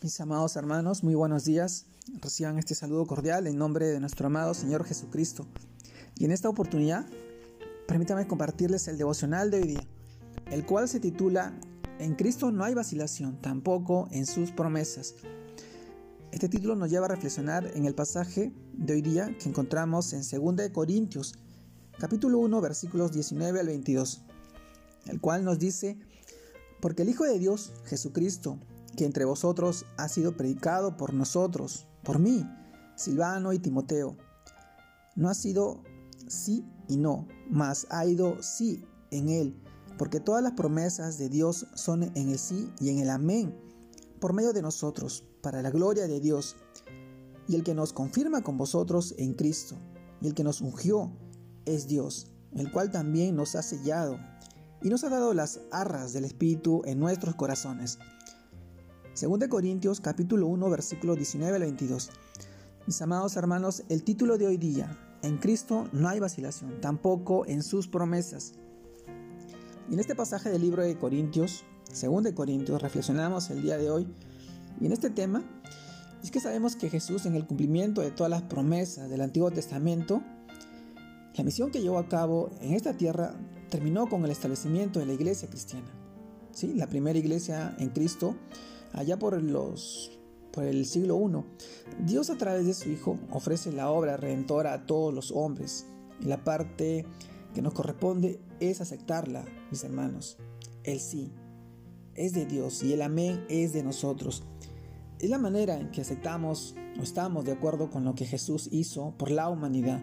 Mis amados hermanos, muy buenos días. Reciban este saludo cordial en nombre de nuestro amado Señor Jesucristo. Y en esta oportunidad, permítanme compartirles el devocional de hoy día, el cual se titula En Cristo no hay vacilación, tampoco en sus promesas. Este título nos lleva a reflexionar en el pasaje de hoy día que encontramos en 2 Corintios, capítulo 1, versículos 19 al 22, el cual nos dice, porque el Hijo de Dios, Jesucristo, que entre vosotros ha sido predicado por nosotros, por mí, Silvano y Timoteo. No ha sido sí y no, mas ha ido sí en él, porque todas las promesas de Dios son en el sí y en el amén, por medio de nosotros, para la gloria de Dios. Y el que nos confirma con vosotros en Cristo, y el que nos ungió, es Dios, el cual también nos ha sellado, y nos ha dado las arras del Espíritu en nuestros corazones 2 Corintios capítulo 1 versículo 19 al 22. Mis amados hermanos, el título de hoy día, en Cristo no hay vacilación, tampoco en sus promesas. Y en este pasaje del libro de Corintios, 2 Corintios, reflexionamos el día de hoy, y en este tema, es que sabemos que Jesús en el cumplimiento de todas las promesas del Antiguo Testamento, la misión que llevó a cabo en esta tierra terminó con el establecimiento de la iglesia cristiana. ¿Sí? La primera iglesia en Cristo allá por, los, por el siglo I, Dios a través de su Hijo ofrece la obra redentora a todos los hombres. Y la parte que nos corresponde es aceptarla, mis hermanos. El sí es de Dios y el amén es de nosotros. Es la manera en que aceptamos o estamos de acuerdo con lo que Jesús hizo por la humanidad.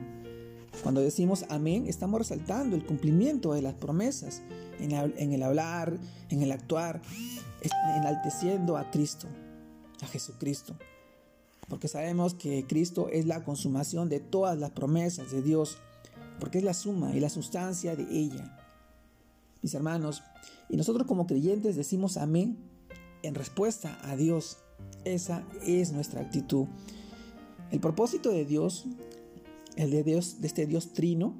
Cuando decimos amén, estamos resaltando el cumplimiento de las promesas en, el hablar, en el actuar, enalteciendo a Cristo, a Jesucristo. Porque sabemos que Cristo es la consumación de todas las promesas de Dios, porque es la suma y la sustancia de ella. Mis hermanos, y nosotros como creyentes decimos amén en respuesta a Dios. Esa es nuestra actitud. El propósito de Dios, el de Dios, de este Dios trino,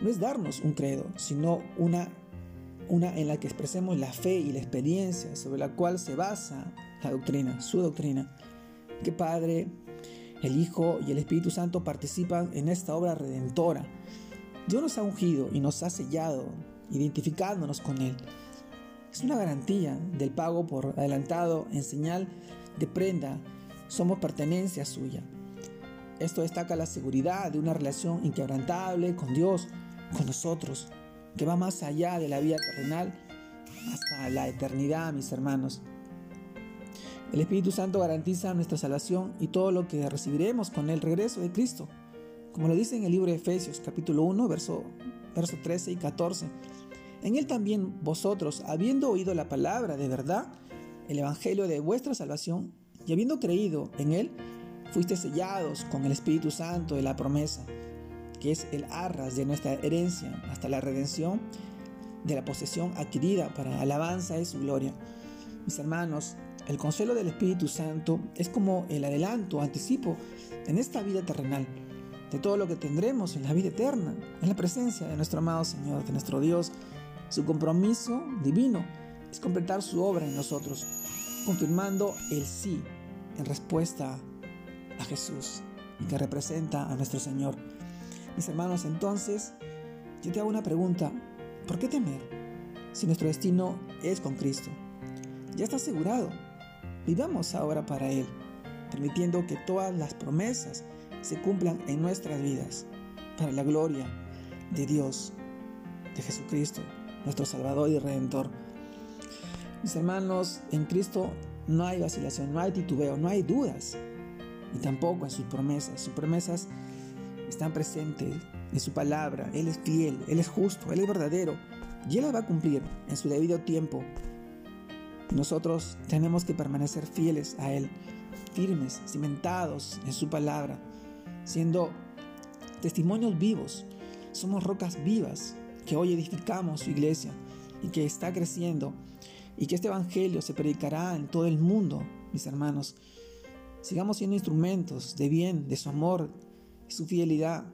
no es darnos un credo, sino una una en la que expresemos la fe y la experiencia sobre la cual se basa la doctrina, su doctrina. Que Padre, el Hijo y el Espíritu Santo participan en esta obra redentora. Dios nos ha ungido y nos ha sellado, identificándonos con Él. Es una garantía del pago por adelantado en señal de prenda. Somos pertenencia suya. Esto destaca la seguridad de una relación inquebrantable con Dios, con nosotros que va más allá de la vida terrenal hasta la eternidad, mis hermanos. El Espíritu Santo garantiza nuestra salvación y todo lo que recibiremos con el regreso de Cristo, como lo dice en el libro de Efesios capítulo 1, verso, verso 13 y 14. En él también vosotros, habiendo oído la palabra de verdad, el Evangelio de vuestra salvación, y habiendo creído en él, fuiste sellados con el Espíritu Santo de la promesa que es el arras de nuestra herencia hasta la redención de la posesión adquirida para alabanza de su gloria. Mis hermanos, el consuelo del Espíritu Santo es como el adelanto, anticipo en esta vida terrenal de todo lo que tendremos en la vida eterna, en la presencia de nuestro amado Señor, de nuestro Dios. Su compromiso divino es completar su obra en nosotros, confirmando el sí en respuesta a Jesús que representa a nuestro Señor. Mis hermanos, entonces, yo te hago una pregunta. ¿Por qué temer si nuestro destino es con Cristo? Ya está asegurado. Vivamos ahora para Él, permitiendo que todas las promesas se cumplan en nuestras vidas, para la gloria de Dios, de Jesucristo, nuestro Salvador y Redentor. Mis hermanos, en Cristo no hay vacilación, no hay titubeo, no hay dudas, y tampoco en sus promesas. Sus promesas están presentes en su palabra. Él es fiel, Él es justo, Él es verdadero y Él la va a cumplir en su debido tiempo. Nosotros tenemos que permanecer fieles a Él, firmes, cimentados en su palabra, siendo testimonios vivos. Somos rocas vivas que hoy edificamos su iglesia y que está creciendo y que este evangelio se predicará en todo el mundo, mis hermanos. Sigamos siendo instrumentos de bien, de su amor, su fidelidad,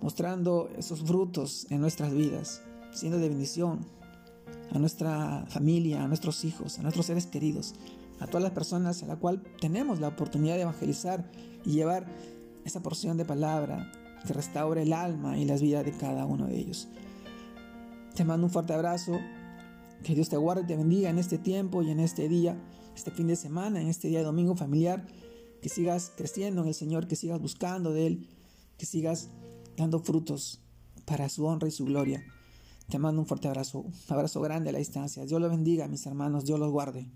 mostrando esos frutos en nuestras vidas, siendo de bendición a nuestra familia, a nuestros hijos, a nuestros seres queridos, a todas las personas a la cual tenemos la oportunidad de evangelizar y llevar esa porción de palabra que restaure el alma y las vidas de cada uno de ellos. Te mando un fuerte abrazo, que Dios te guarde y te bendiga en este tiempo y en este día, este fin de semana, en este día de domingo familiar, que sigas creciendo en el Señor, que sigas buscando de Él, que sigas dando frutos para su honra y su gloria. Te mando un fuerte abrazo, un abrazo grande a la distancia. Dios los bendiga, mis hermanos, Dios los guarde.